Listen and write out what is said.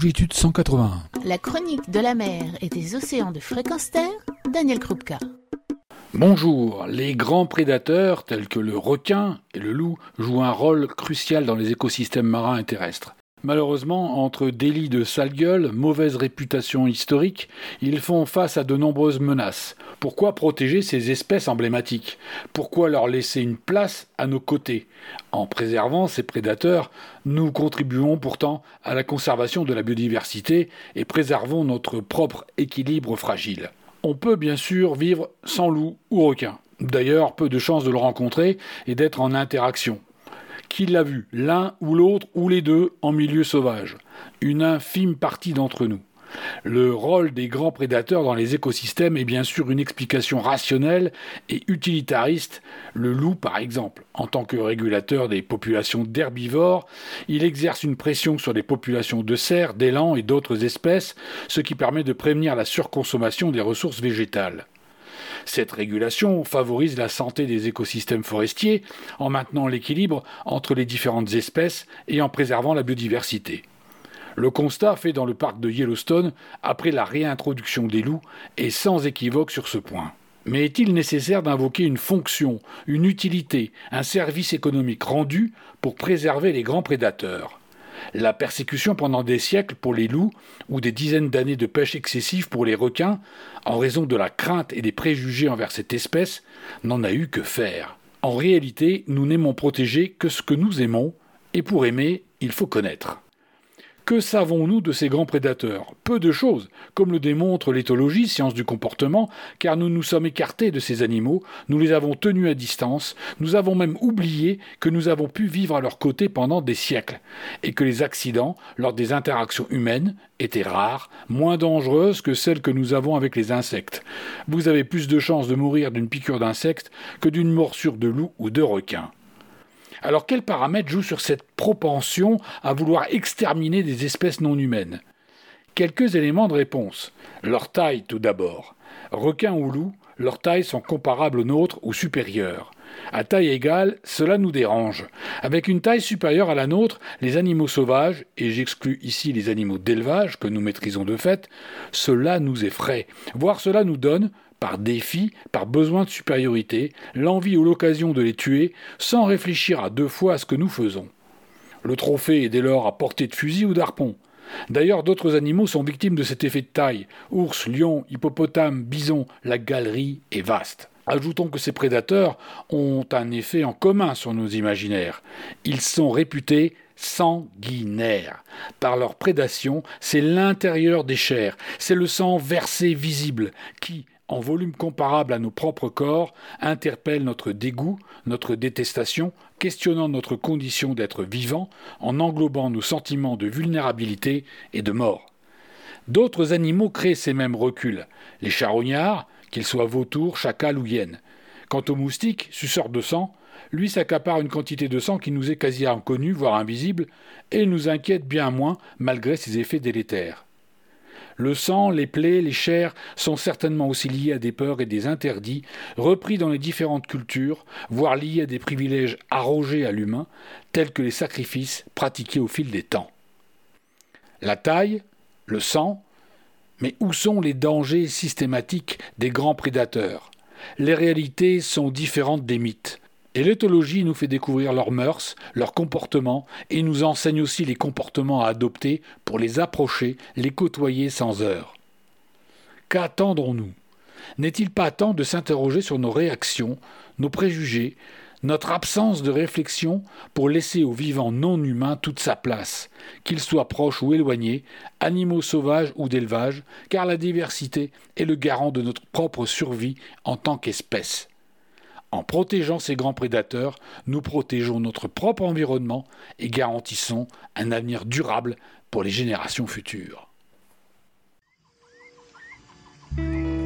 longitude 181. La chronique de la mer et des océans de fréquence terre, Daniel Krupka. Bonjour, les grands prédateurs tels que le requin et le loup jouent un rôle crucial dans les écosystèmes marins et terrestres. Malheureusement, entre délits de sale gueule, mauvaise réputation historique, ils font face à de nombreuses menaces. Pourquoi protéger ces espèces emblématiques? Pourquoi leur laisser une place à nos côtés? En préservant ces prédateurs, nous contribuons pourtant à la conservation de la biodiversité et préservons notre propre équilibre fragile. On peut bien sûr vivre sans loup ou requin. D'ailleurs, peu de chances de le rencontrer et d'être en interaction. Qui l'a vu L'un ou l'autre ou les deux en milieu sauvage Une infime partie d'entre nous. Le rôle des grands prédateurs dans les écosystèmes est bien sûr une explication rationnelle et utilitariste. Le loup, par exemple, en tant que régulateur des populations d'herbivores, il exerce une pression sur les populations de cerfs, d'élans et d'autres espèces, ce qui permet de prévenir la surconsommation des ressources végétales. Cette régulation favorise la santé des écosystèmes forestiers en maintenant l'équilibre entre les différentes espèces et en préservant la biodiversité. Le constat fait dans le parc de Yellowstone après la réintroduction des loups est sans équivoque sur ce point. Mais est-il nécessaire d'invoquer une fonction, une utilité, un service économique rendu pour préserver les grands prédateurs? La persécution pendant des siècles pour les loups ou des dizaines d'années de pêche excessive pour les requins, en raison de la crainte et des préjugés envers cette espèce, n'en a eu que faire. En réalité, nous n'aimons protéger que ce que nous aimons, et pour aimer, il faut connaître. Que savons-nous de ces grands prédateurs? Peu de choses, comme le démontre l'éthologie, science du comportement, car nous nous sommes écartés de ces animaux, nous les avons tenus à distance, nous avons même oublié que nous avons pu vivre à leur côté pendant des siècles, et que les accidents, lors des interactions humaines, étaient rares, moins dangereuses que celles que nous avons avec les insectes. Vous avez plus de chances de mourir d'une piqûre d'insecte que d'une morsure de loup ou de requin. Alors quels paramètres jouent sur cette propension à vouloir exterminer des espèces non humaines? Quelques éléments de réponse. Leur taille tout d'abord. Requins ou loups, leurs tailles sont comparables aux nôtres ou supérieures. À taille égale, cela nous dérange. Avec une taille supérieure à la nôtre, les animaux sauvages, et j'exclus ici les animaux d'élevage que nous maîtrisons de fait, cela nous effraie, voire cela nous donne, par défi, par besoin de supériorité, l'envie ou l'occasion de les tuer, sans réfléchir à deux fois à ce que nous faisons. Le trophée est dès lors à portée de fusil ou d'arpon. D'ailleurs, d'autres animaux sont victimes de cet effet de taille. Ours, lions, hippopotames, bisons, la galerie est vaste. Ajoutons que ces prédateurs ont un effet en commun sur nos imaginaires. Ils sont réputés sanguinaires. Par leur prédation, c'est l'intérieur des chairs, c'est le sang versé visible qui, en volume comparable à nos propres corps, interpelle notre dégoût, notre détestation, questionnant notre condition d'être vivant, en englobant nos sentiments de vulnérabilité et de mort. D'autres animaux créent ces mêmes reculs, les charognards, qu'ils soient vautours, chacals ou hyènes. Quant au moustique, suceur de sang, lui s'accapare une quantité de sang qui nous est quasi inconnue, voire invisible, et nous inquiète bien moins malgré ses effets délétères. Le sang, les plaies, les chairs sont certainement aussi liés à des peurs et des interdits repris dans les différentes cultures, voire liés à des privilèges arrogés à l'humain, tels que les sacrifices pratiqués au fil des temps. La taille, le sang, mais où sont les dangers systématiques des grands prédateurs? Les réalités sont différentes des mythes. Et l'éthologie nous fait découvrir leurs mœurs, leurs comportements, et nous enseigne aussi les comportements à adopter pour les approcher, les côtoyer sans heurts. Qu'attendons-nous? N'est-il pas temps de s'interroger sur nos réactions, nos préjugés, notre absence de réflexion pour laisser aux vivants non humains toute sa place, qu'ils soient proches ou éloignés, animaux sauvages ou d'élevage, car la diversité est le garant de notre propre survie en tant qu'espèce. En protégeant ces grands prédateurs, nous protégeons notre propre environnement et garantissons un avenir durable pour les générations futures.